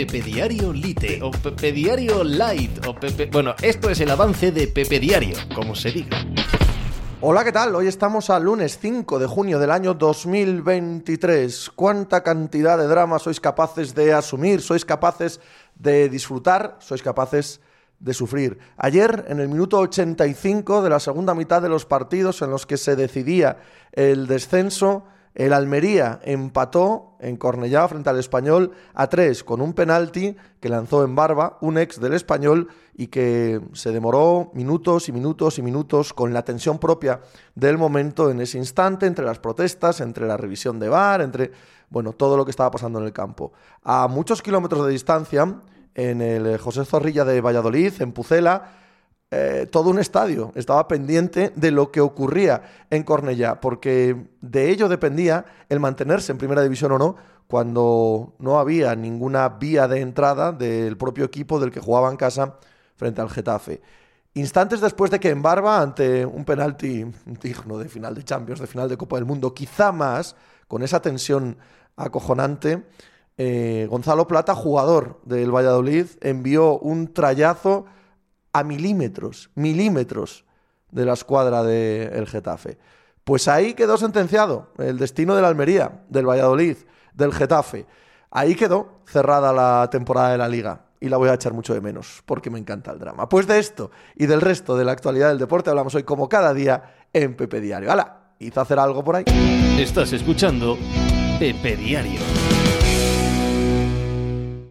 Pepe Diario Lite o Pepe Diario Light o Pepe... Bueno, esto es el avance de Pepe Diario, como se diga. Hola, ¿qué tal? Hoy estamos al lunes 5 de junio del año 2023. ¿Cuánta cantidad de drama sois capaces de asumir? ¿Sois capaces de disfrutar? ¿Sois capaces de sufrir? Ayer, en el minuto 85 de la segunda mitad de los partidos en los que se decidía el descenso, el Almería empató en Cornellá frente al Español a tres con un penalti que lanzó en Barba, un ex del Español, y que se demoró minutos y minutos y minutos con la tensión propia del momento en ese instante, entre las protestas, entre la revisión de VAR, entre bueno, todo lo que estaba pasando en el campo. A muchos kilómetros de distancia, en el José Zorrilla de Valladolid, en Pucela, eh, todo un estadio estaba pendiente de lo que ocurría en Cornellá, porque de ello dependía el mantenerse en primera división o no, cuando no había ninguna vía de entrada del propio equipo del que jugaba en casa frente al Getafe. Instantes después de que en Barba, ante un penalti digno de final de Champions, de final de Copa del Mundo, quizá más, con esa tensión acojonante, eh, Gonzalo Plata, jugador del Valladolid, envió un trayazo a milímetros, milímetros de la escuadra del Getafe. Pues ahí quedó sentenciado el destino de la Almería, del Valladolid, del Getafe. Ahí quedó cerrada la temporada de la liga y la voy a echar mucho de menos porque me encanta el drama. Pues de esto y del resto de la actualidad del deporte hablamos hoy como cada día en Pepe Diario. ¡Hala! Hizo hacer algo por ahí. Estás escuchando Pepe Diario.